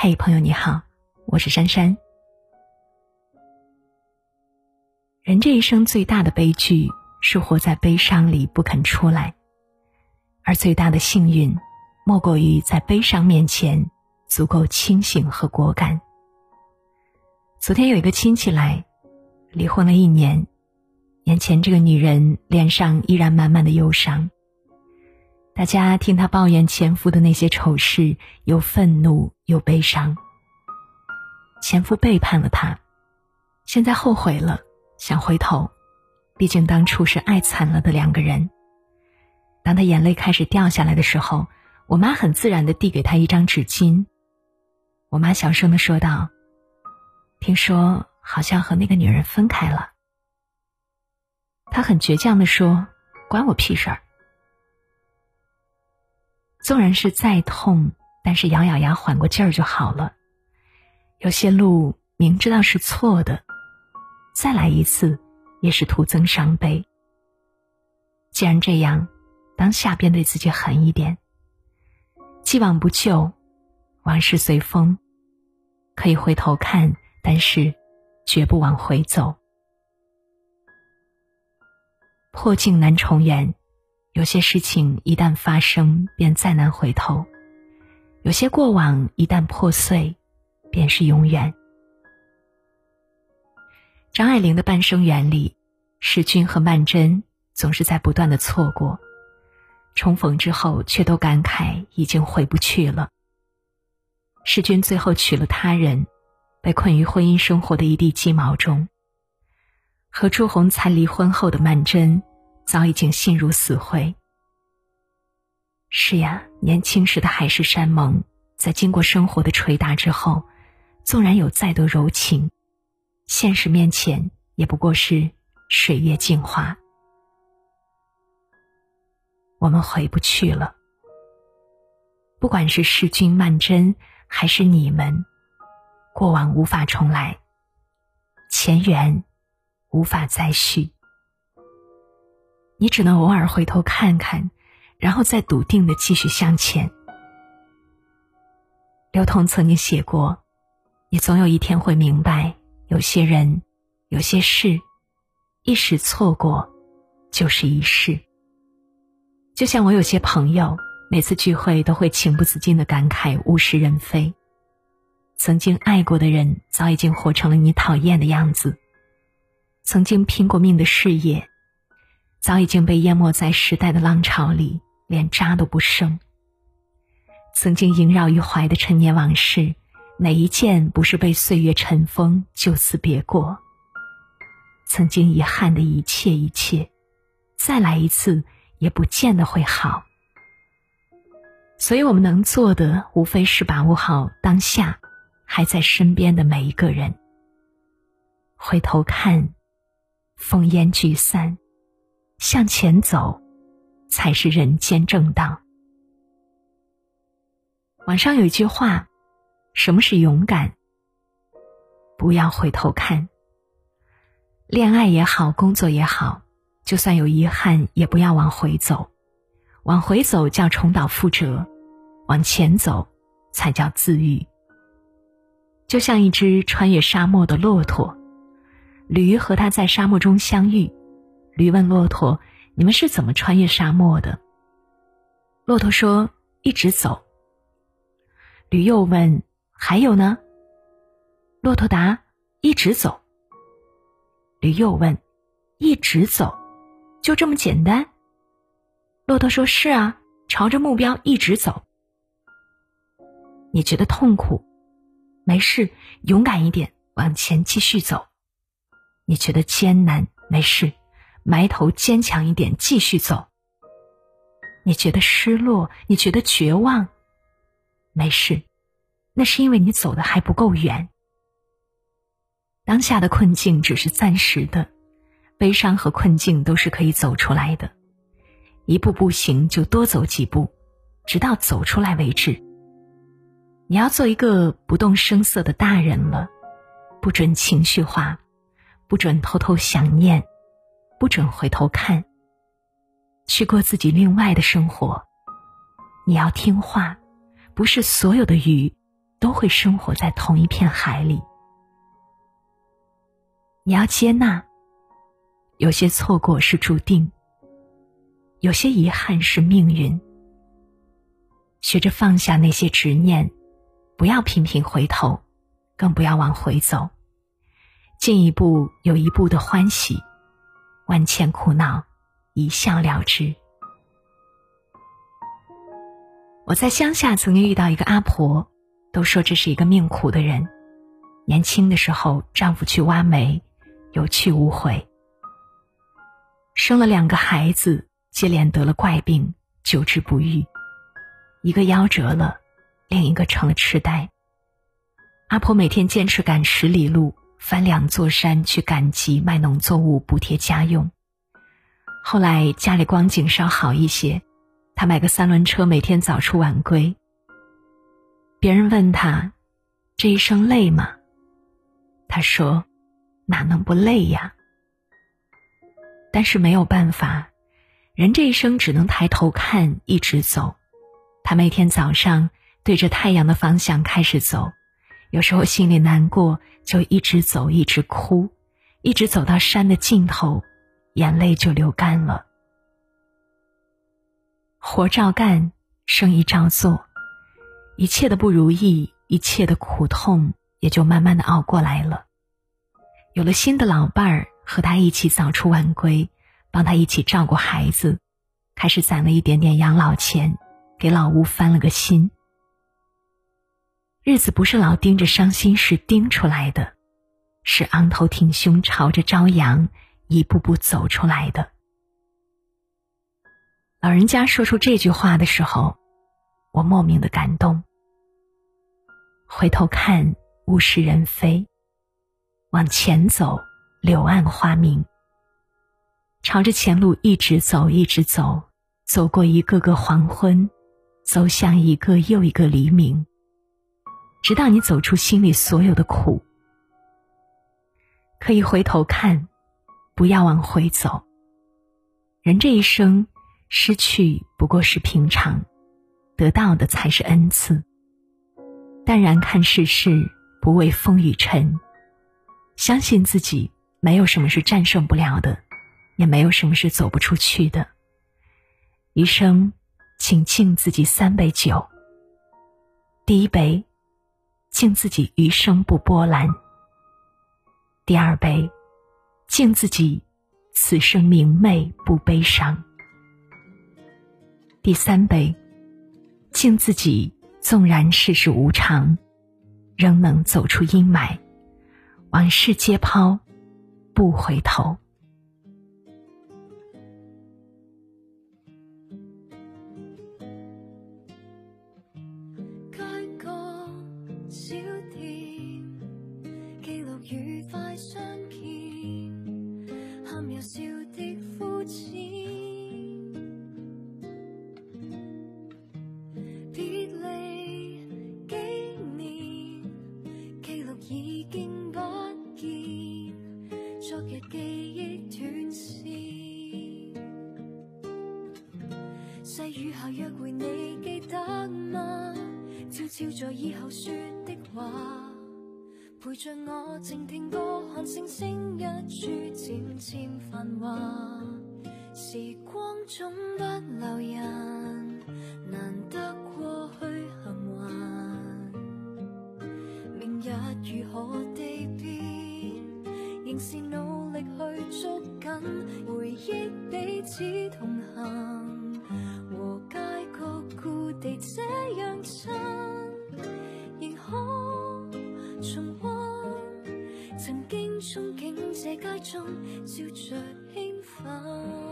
嘿，朋友你好，我是珊珊。人这一生最大的悲剧是活在悲伤里不肯出来，而最大的幸运，莫过于在悲伤面前足够清醒和果敢。昨天有一个亲戚来，离婚了一年，眼前这个女人脸上依然满满的忧伤。大家听她抱怨前夫的那些丑事，又愤怒又悲伤。前夫背叛了她，现在后悔了，想回头，毕竟当初是爱惨了的两个人。当他眼泪开始掉下来的时候，我妈很自然的递给他一张纸巾。我妈小声的说道。听说好像和那个女人分开了。他很倔强的说：“关我屁事儿。”纵然是再痛，但是咬咬牙缓过劲儿就好了。有些路明知道是错的，再来一次也是徒增伤悲。既然这样，当下便对自己狠一点。既往不咎，往事随风，可以回头看。但是，绝不往回走。破镜难重圆，有些事情一旦发生，便再难回头；有些过往一旦破碎，便是永远。张爱玲的《半生缘》里，世钧和曼桢总是在不断的错过，重逢之后却都感慨已经回不去了。世钧最后娶了他人。被困于婚姻生活的一地鸡毛中。和朱红才离婚后的曼桢，早已经心如死灰。是呀，年轻时的海誓山盟，在经过生活的捶打之后，纵然有再多柔情，现实面前也不过是水月镜花。我们回不去了。不管是世君曼桢，还是你们。过往无法重来，前缘无法再续，你只能偶尔回头看看，然后再笃定的继续向前。刘同曾经写过：“你总有一天会明白，有些人，有些事，一时错过，就是一世。”就像我有些朋友，每次聚会都会情不自禁的感慨物是人非。曾经爱过的人，早已经活成了你讨厌的样子；曾经拼过命的事业，早已经被淹没在时代的浪潮里，连渣都不剩。曾经萦绕于怀的陈年往事，哪一件不是被岁月尘封，就此别过？曾经遗憾的一切一切，再来一次也不见得会好。所以我们能做的，无非是把握好当下。还在身边的每一个人，回头看，烽烟聚散，向前走，才是人间正道。网上有一句话：“什么是勇敢？不要回头看。恋爱也好，工作也好，就算有遗憾，也不要往回走。往回走叫重蹈覆辙，往前走才叫自愈。”就像一只穿越沙漠的骆驼，驴和它在沙漠中相遇。驴问骆驼：“你们是怎么穿越沙漠的？”骆驼说：“一直走。”驴又问：“还有呢？”骆驼答：“一直走。”驴又问：“一直走，就这么简单？”骆驼说：“是啊，朝着目标一直走。”你觉得痛苦？没事，勇敢一点，往前继续走。你觉得艰难？没事，埋头坚强一点，继续走。你觉得失落？你觉得绝望？没事，那是因为你走的还不够远。当下的困境只是暂时的，悲伤和困境都是可以走出来的。一步步行，就多走几步，直到走出来为止。你要做一个不动声色的大人了，不准情绪化，不准偷偷想念，不准回头看。去过自己另外的生活。你要听话，不是所有的鱼都会生活在同一片海里。你要接纳，有些错过是注定，有些遗憾是命运。学着放下那些执念，不要频频回头，更不要往回走。进一步有一步的欢喜，万千苦恼一笑了之。我在乡下曾经遇到一个阿婆，都说这是一个命苦的人。年轻的时候，丈夫去挖煤，有去无回，生了两个孩子，接连得了怪病，久治不愈。一个夭折了，另一个成了痴呆。阿婆每天坚持赶十里路，翻两座山去赶集卖农作物补贴家用。后来家里光景稍好一些，他买个三轮车，每天早出晚归。别人问他：“这一生累吗？”他说：“哪能不累呀？”但是没有办法，人这一生只能抬头看，一直走。他每天早上对着太阳的方向开始走，有时候心里难过，就一直走，一直哭，一直走到山的尽头，眼泪就流干了。活照干，生意照做，一切的不如意，一切的苦痛，也就慢慢的熬过来了。有了新的老伴儿，和他一起早出晚归，帮他一起照顾孩子，开始攒了一点点养老钱。给老吴翻了个新，日子不是老盯着伤心事盯出来的，是昂头挺胸朝着朝阳一步步走出来的。老人家说出这句话的时候，我莫名的感动。回头看，物是人非；往前走，柳暗花明。朝着前路一直走，一直走，走过一个个黄昏。走向一个又一个黎明，直到你走出心里所有的苦。可以回头看，不要往回走。人这一生，失去不过是平常，得到的才是恩赐。淡然看世事，不畏风雨尘，相信自己，没有什么是战胜不了的，也没有什么是走不出去的。余生。请敬自己三杯酒。第一杯，敬自己余生不波澜；第二杯，敬自己此生明媚不悲伤；第三杯，敬自己纵然世事无常，仍能走出阴霾，往事皆抛，不回头。愉快相见，含微笑的肤浅。别离几年，记录已经不见，昨日记忆断线。细雨下约会，你记得吗？悄悄在以后说的话。陪着我静听歌，看星星一处渐渐繁华。时光总不留人，难得过去幸运。明日如何地变，仍是努力去捉紧回忆，彼此同行和街角故。地这样亲，这街中，笑着兴奋。